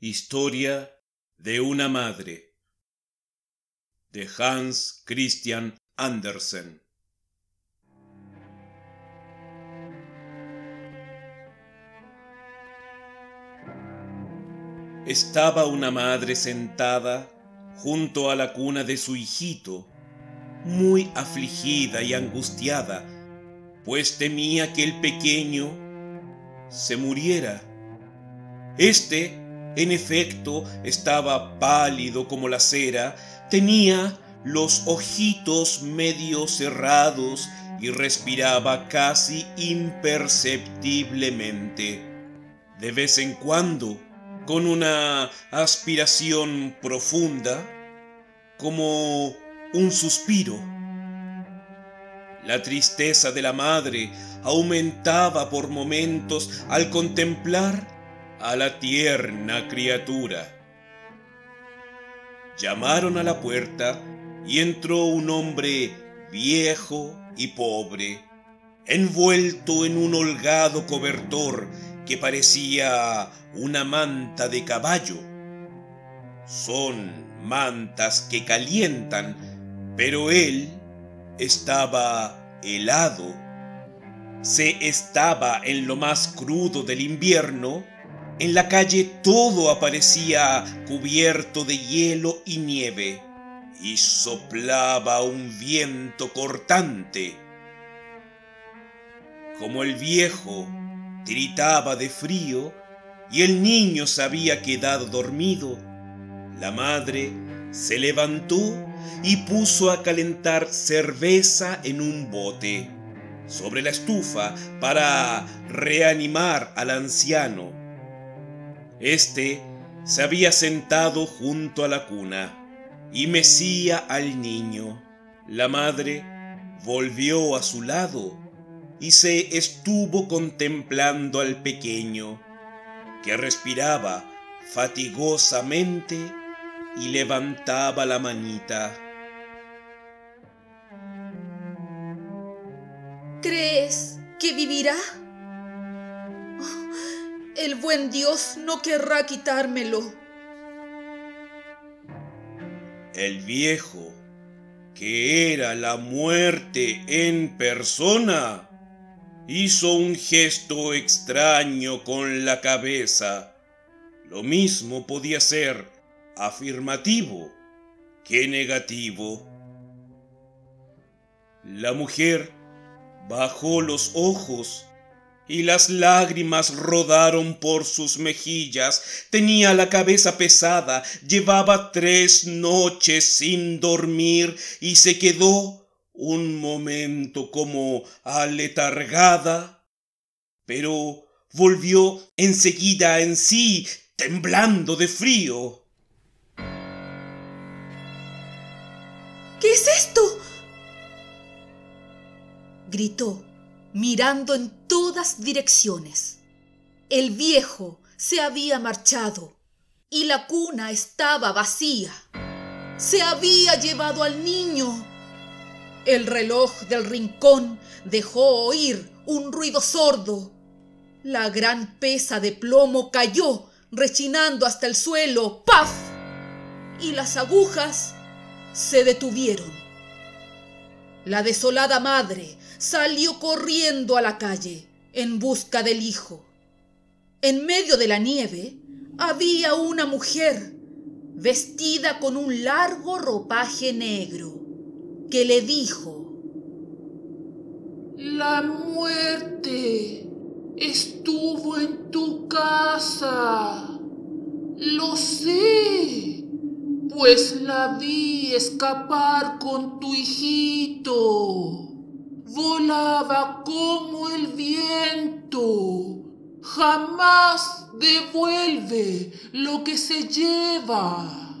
Historia de una madre de Hans Christian Andersen. Estaba una madre sentada junto a la cuna de su hijito, muy afligida y angustiada, pues temía que el pequeño se muriera. Este en efecto, estaba pálido como la cera, tenía los ojitos medio cerrados y respiraba casi imperceptiblemente. De vez en cuando, con una aspiración profunda, como un suspiro. La tristeza de la madre aumentaba por momentos al contemplar a la tierna criatura. Llamaron a la puerta y entró un hombre viejo y pobre, envuelto en un holgado cobertor que parecía una manta de caballo. Son mantas que calientan, pero él estaba helado. Se estaba en lo más crudo del invierno en la calle todo aparecía cubierto de hielo y nieve, y soplaba un viento cortante. Como el viejo tiritaba de frío y el niño se había quedado dormido, la madre se levantó y puso a calentar cerveza en un bote sobre la estufa para reanimar al anciano este se había sentado junto a la cuna y mecía al niño. La madre volvió a su lado y se estuvo contemplando al pequeño, que respiraba fatigosamente y levantaba la manita. ¿Crees que vivirá? El buen Dios no querrá quitármelo. El viejo, que era la muerte en persona, hizo un gesto extraño con la cabeza. Lo mismo podía ser afirmativo que negativo. La mujer bajó los ojos y las lágrimas rodaron por sus mejillas. Tenía la cabeza pesada, llevaba tres noches sin dormir y se quedó un momento como aletargada, pero volvió enseguida en sí, temblando de frío. ¿Qué es esto? gritó mirando en todas direcciones. El viejo se había marchado y la cuna estaba vacía. Se había llevado al niño. El reloj del rincón dejó oír un ruido sordo. La gran pesa de plomo cayó, rechinando hasta el suelo. ¡Paf! Y las agujas se detuvieron. La desolada madre salió corriendo a la calle en busca del hijo. En medio de la nieve había una mujer vestida con un largo ropaje negro que le dijo, La muerte estuvo en tu casa. Lo sé, pues la vi escapar con tu hijito volaba como el viento. Jamás devuelve lo que se lleva.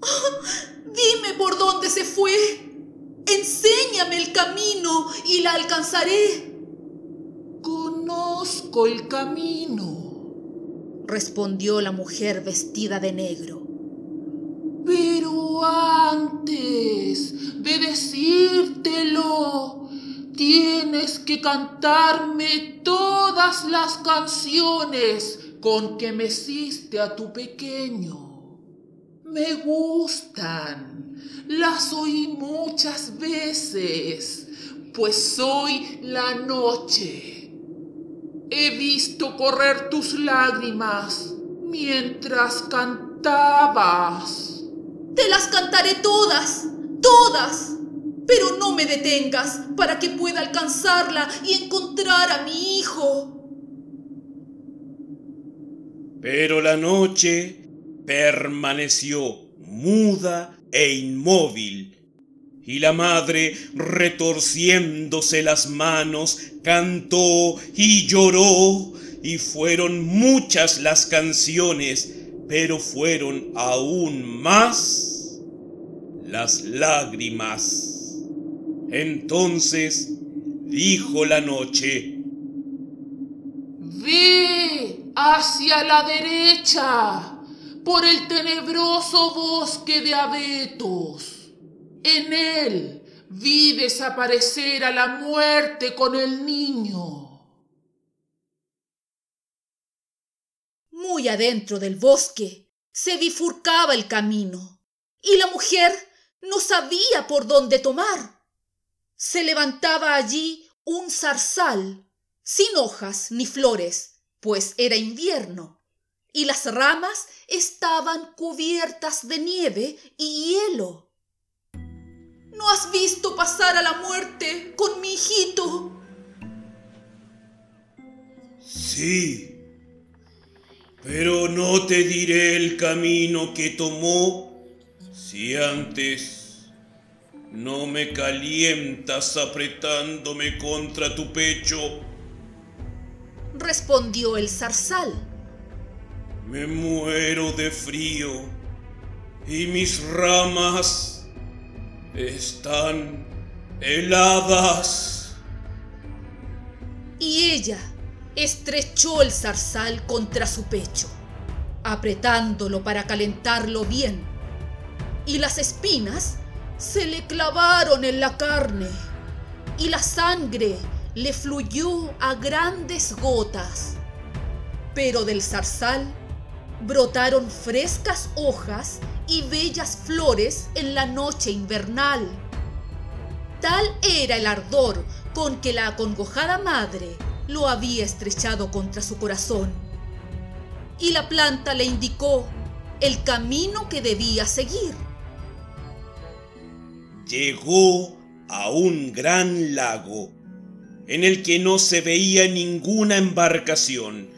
dime por dónde se fue. Enséñame el camino y la alcanzaré. Conozco el camino, respondió la mujer vestida de negro. Pero antes de decírtelo, Tienes que cantarme todas las canciones con que meciste a tu pequeño. Me gustan, las oí muchas veces, pues soy la noche. He visto correr tus lágrimas mientras cantabas. Te las cantaré todas, todas. Pero no me detengas para que pueda alcanzarla y encontrar a mi hijo. Pero la noche permaneció muda e inmóvil, y la madre, retorciéndose las manos, cantó y lloró, y fueron muchas las canciones, pero fueron aún más las lágrimas. Entonces dijo la noche, Ve hacia la derecha por el tenebroso bosque de abetos. En él vi desaparecer a la muerte con el niño. Muy adentro del bosque se bifurcaba el camino y la mujer no sabía por dónde tomar. Se levantaba allí un zarzal, sin hojas ni flores, pues era invierno, y las ramas estaban cubiertas de nieve y hielo. ¿No has visto pasar a la muerte con mi hijito? Sí, pero no te diré el camino que tomó si antes no me calientas apretándome contra tu pecho. respondió el zarzal. Me muero de frío y mis ramas están heladas. Y ella estrechó el zarzal contra su pecho, apretándolo para calentarlo bien, y las espinas se le clavaron en la carne, y la sangre le fluyó a grandes gotas. Pero del zarzal brotaron frescas hojas y bellas flores en la noche invernal. Tal era el ardor con que la acongojada madre lo había estrechado contra su corazón. Y la planta le indicó el camino que debía seguir. Llegó a un gran lago en el que no se veía ninguna embarcación.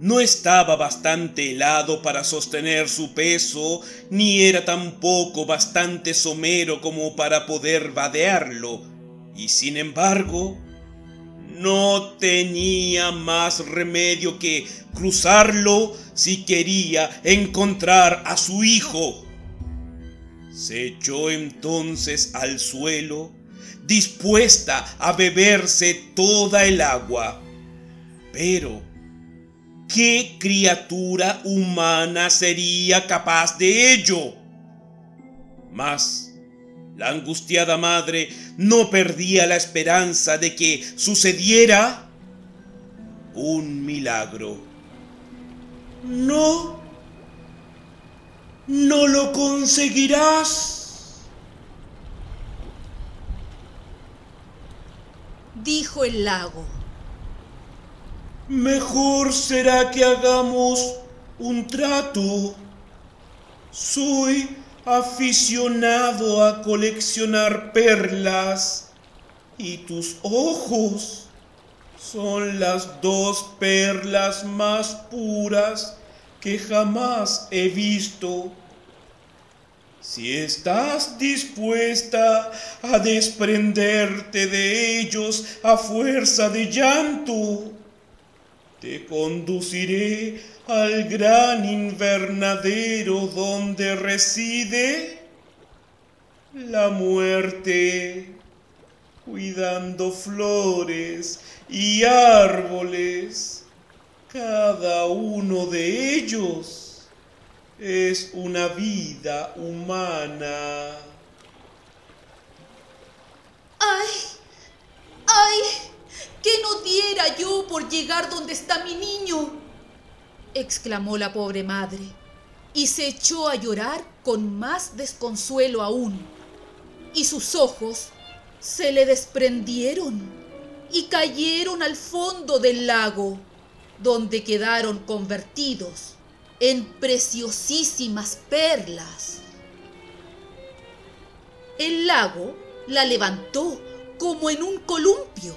No estaba bastante helado para sostener su peso, ni era tampoco bastante somero como para poder vadearlo, y sin embargo, no tenía más remedio que cruzarlo si quería encontrar a su hijo. Se echó entonces al suelo, dispuesta a beberse toda el agua. Pero, ¿qué criatura humana sería capaz de ello? Mas, la angustiada madre no perdía la esperanza de que sucediera un milagro. No, no lo conseguirás, dijo el lago. Mejor será que hagamos un trato. Soy aficionado a coleccionar perlas y tus ojos son las dos perlas más puras que jamás he visto. Si estás dispuesta a desprenderte de ellos a fuerza de llanto, te conduciré al gran invernadero donde reside la muerte, cuidando flores y árboles. Cada uno de ellos es una vida humana. ¡Ay! ¡Ay! que no diera yo por llegar donde está mi niño? exclamó la pobre madre, y se echó a llorar con más desconsuelo aún, y sus ojos se le desprendieron y cayeron al fondo del lago, donde quedaron convertidos en preciosísimas perlas. El lago la levantó como en un columpio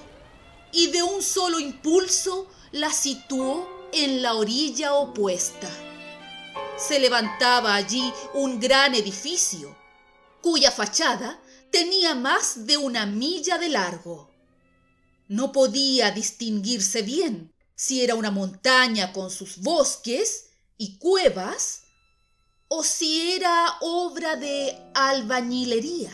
y de un solo impulso la situó en la orilla opuesta. Se levantaba allí un gran edificio, cuya fachada tenía más de una milla de largo. No podía distinguirse bien si era una montaña con sus bosques y cuevas o si era obra de albañilería.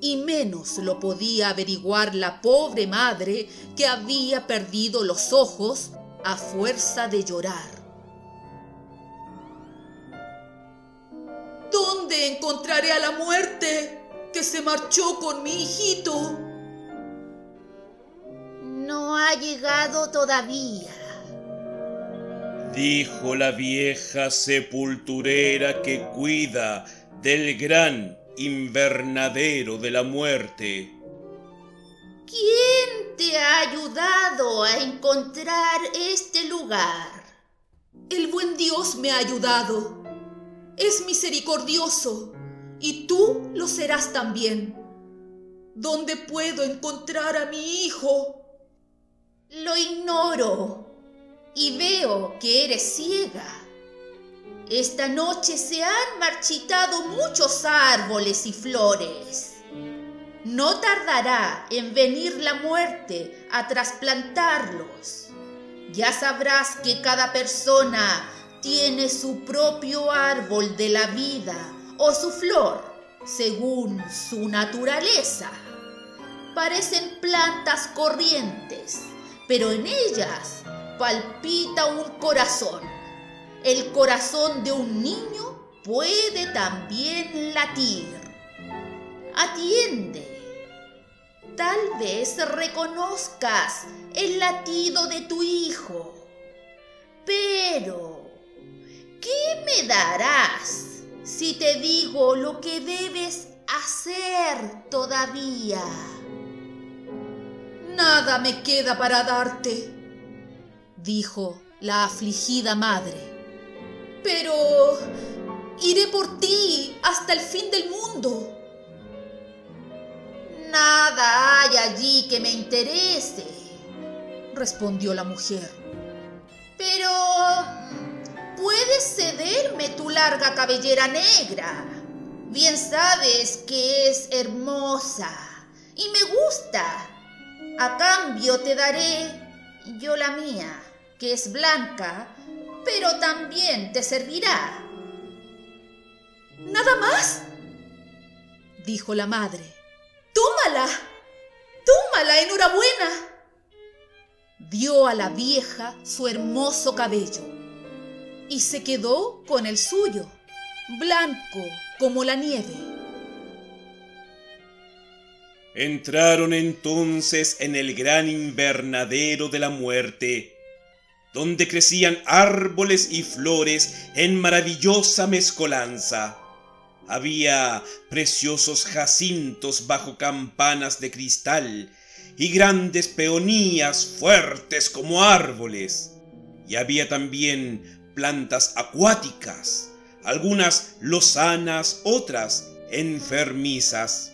Y menos lo podía averiguar la pobre madre que había perdido los ojos a fuerza de llorar. ¿Dónde encontraré a la muerte que se marchó con mi hijito? No ha llegado todavía dijo la vieja sepulturera que cuida del gran invernadero de la muerte. ¿Quién te ha ayudado a encontrar este lugar? El buen Dios me ha ayudado. Es misericordioso y tú lo serás también. ¿Dónde puedo encontrar a mi hijo? Lo ignoro y veo que eres ciega. Esta noche se han marchitado muchos árboles y flores. No tardará en venir la muerte a trasplantarlos. Ya sabrás que cada persona tiene su propio árbol de la vida o su flor, según su naturaleza. Parecen plantas corrientes, pero en ellas palpita un corazón. El corazón de un niño puede también latir. Atiende. Tal vez reconozcas el latido de tu hijo. Pero, ¿qué me darás si te digo lo que debes hacer todavía? Nada me queda para darte dijo la afligida madre. Pero iré por ti hasta el fin del mundo. Nada hay allí que me interese, respondió la mujer. Pero puedes cederme tu larga cabellera negra. Bien sabes que es hermosa y me gusta. A cambio te daré yo la mía que es blanca, pero también te servirá. ¿Nada más? dijo la madre. Tómala, tómala, enhorabuena. Dio a la vieja su hermoso cabello y se quedó con el suyo, blanco como la nieve. Entraron entonces en el gran invernadero de la muerte donde crecían árboles y flores en maravillosa mezcolanza. Había preciosos jacintos bajo campanas de cristal y grandes peonías fuertes como árboles. Y había también plantas acuáticas, algunas lozanas, otras enfermizas.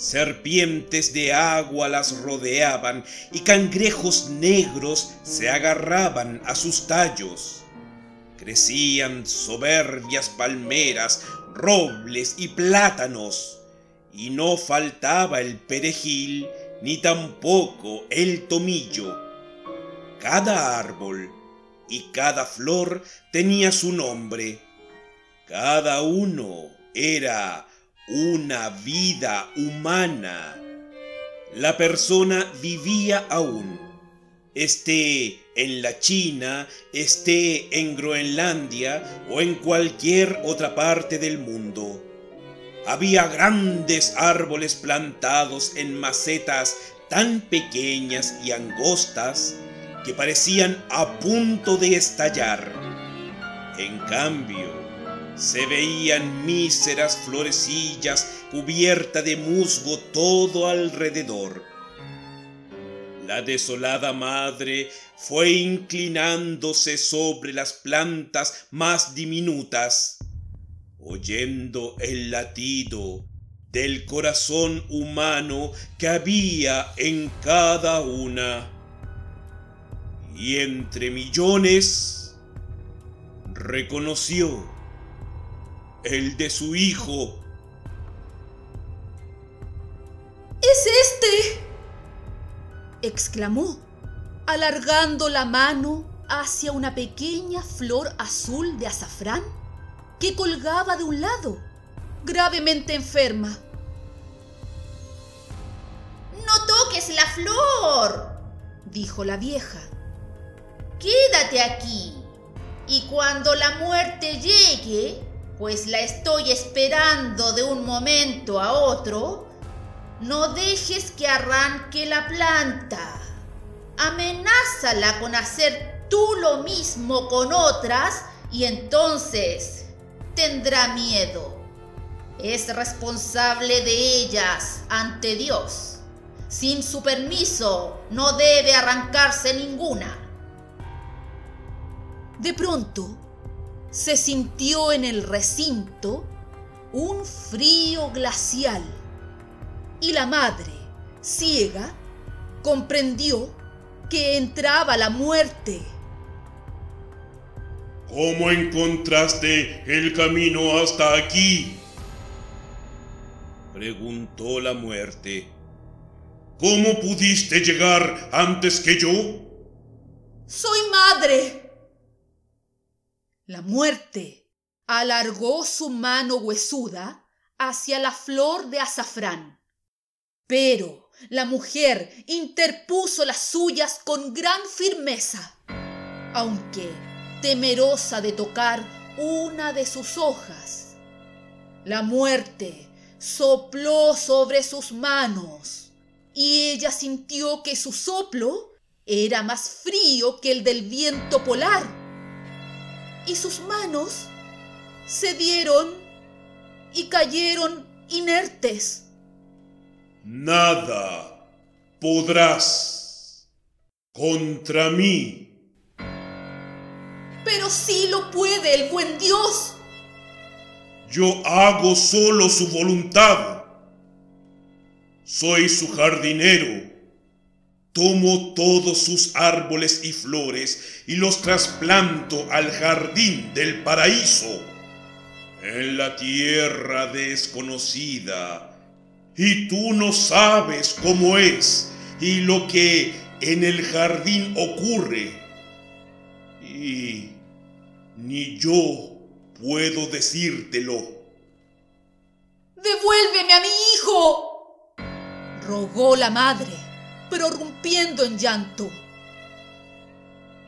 Serpientes de agua las rodeaban y cangrejos negros se agarraban a sus tallos. Crecían soberbias palmeras, robles y plátanos, y no faltaba el perejil ni tampoco el tomillo. Cada árbol y cada flor tenía su nombre. Cada uno era una vida humana. La persona vivía aún, esté en la China, esté en Groenlandia o en cualquier otra parte del mundo. Había grandes árboles plantados en macetas tan pequeñas y angostas que parecían a punto de estallar. En cambio, se veían míseras florecillas cubiertas de musgo todo alrededor. La desolada madre fue inclinándose sobre las plantas más diminutas, oyendo el latido del corazón humano que había en cada una. Y entre millones reconoció el de su hijo. ¡Es este! exclamó, alargando la mano hacia una pequeña flor azul de azafrán que colgaba de un lado, gravemente enferma. No toques la flor, dijo la vieja. Quédate aquí y cuando la muerte llegue, pues la estoy esperando de un momento a otro, no dejes que arranque la planta. Amenázala con hacer tú lo mismo con otras y entonces tendrá miedo. Es responsable de ellas ante Dios. Sin su permiso no debe arrancarse ninguna. De pronto se sintió en el recinto un frío glacial y la madre, ciega, comprendió que entraba la muerte. ¿Cómo encontraste el camino hasta aquí? Preguntó la muerte. ¿Cómo pudiste llegar antes que yo? Soy madre. La muerte alargó su mano huesuda hacia la flor de azafrán pero la mujer interpuso las suyas con gran firmeza, aunque temerosa de tocar una de sus hojas. La muerte sopló sobre sus manos y ella sintió que su soplo era más frío que el del viento polar. Y sus manos se dieron y cayeron inertes Nada podrás contra mí. Pero sí lo puede el buen Dios. Yo hago solo su voluntad. Soy su jardinero. Tomo todos sus árboles y flores y los trasplanto al jardín del paraíso, en la tierra desconocida y tú no sabes cómo es y lo que en el jardín ocurre. Y ni yo puedo decírtelo. Devuélveme a mi hijo, rogó la madre, prorrumpiendo en llanto.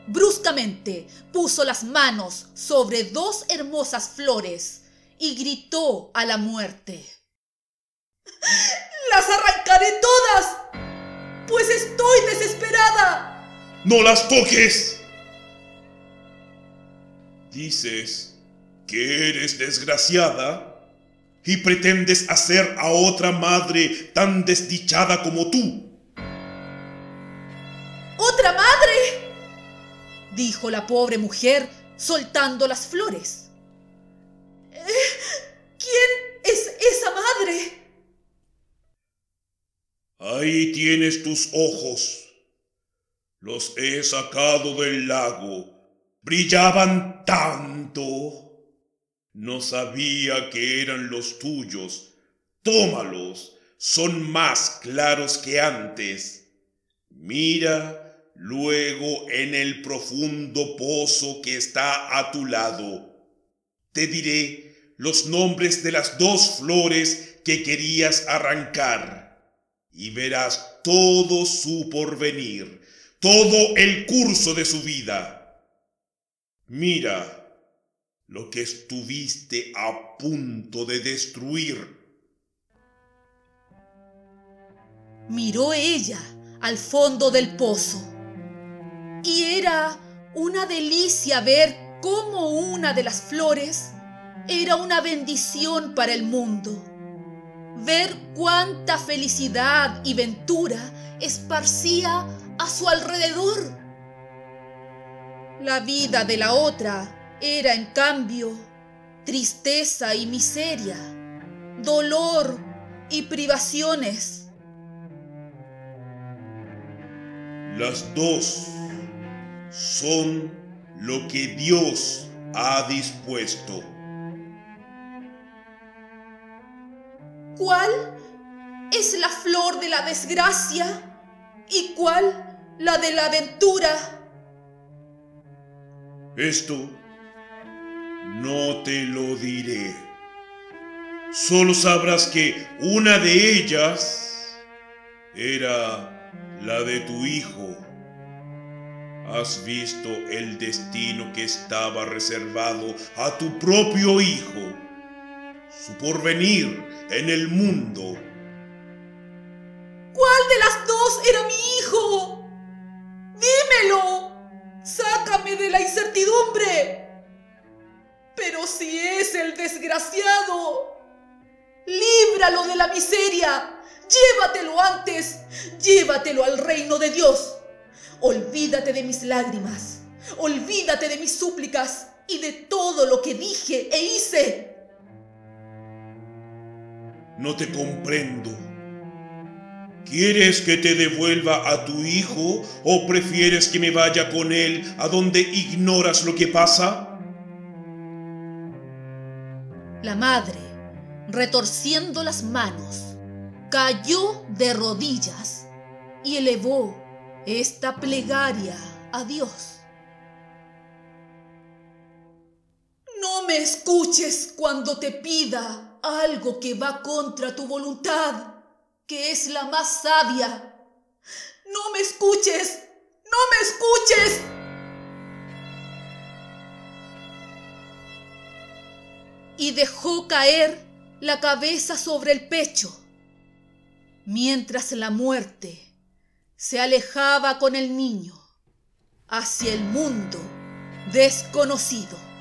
Bruscamente puso las manos sobre dos hermosas flores y gritó a la muerte. ¡Las arrancaré todas! Pues estoy desesperada. ¡No las toques! Dices que eres desgraciada y pretendes hacer a otra madre tan desdichada como tú. ¿Otra madre? dijo la pobre mujer soltando las flores. Eh, ¿Quién es esa madre? Ahí tienes tus ojos. Los he sacado del lago. Brillaban tanto. No sabía que eran los tuyos. Tómalos. Son más claros que antes. Mira luego en el profundo pozo que está a tu lado. Te diré los nombres de las dos flores que querías arrancar y verás todo su porvenir, todo el curso de su vida. Mira lo que estuviste a punto de destruir. Miró ella al fondo del pozo Y era una delicia ver cómo una de las flores era una bendición para el mundo. Ver cuánta felicidad y ventura esparcía a su alrededor. La vida de la otra era, en cambio, tristeza y miseria, dolor y privaciones. Las dos son lo que Dios ha dispuesto. ¿Cuál es la flor de la desgracia y cuál la de la aventura? Esto no te lo diré. Solo sabrás que una de ellas era la de tu hijo. Has visto el destino que estaba reservado a tu propio hijo, su porvenir en el mundo. ¿Cuál de las dos era mi hijo? Dímelo. Sácame de la incertidumbre. Pero si es el desgraciado, líbralo de la miseria. Llévatelo antes. Llévatelo al reino de Dios. Olvídate de mis lágrimas. Olvídate de mis súplicas y de todo lo que dije e hice. No te comprendo. ¿Quieres que te devuelva a tu hijo o prefieres que me vaya con él a donde ignoras lo que pasa? La madre, retorciendo las manos, cayó de rodillas y elevó esta plegaria a Dios. No me escuches cuando te pida algo que va contra tu voluntad que es la más sabia. No me escuches, no me escuches. Y dejó caer la cabeza sobre el pecho, mientras la muerte se alejaba con el niño hacia el mundo desconocido.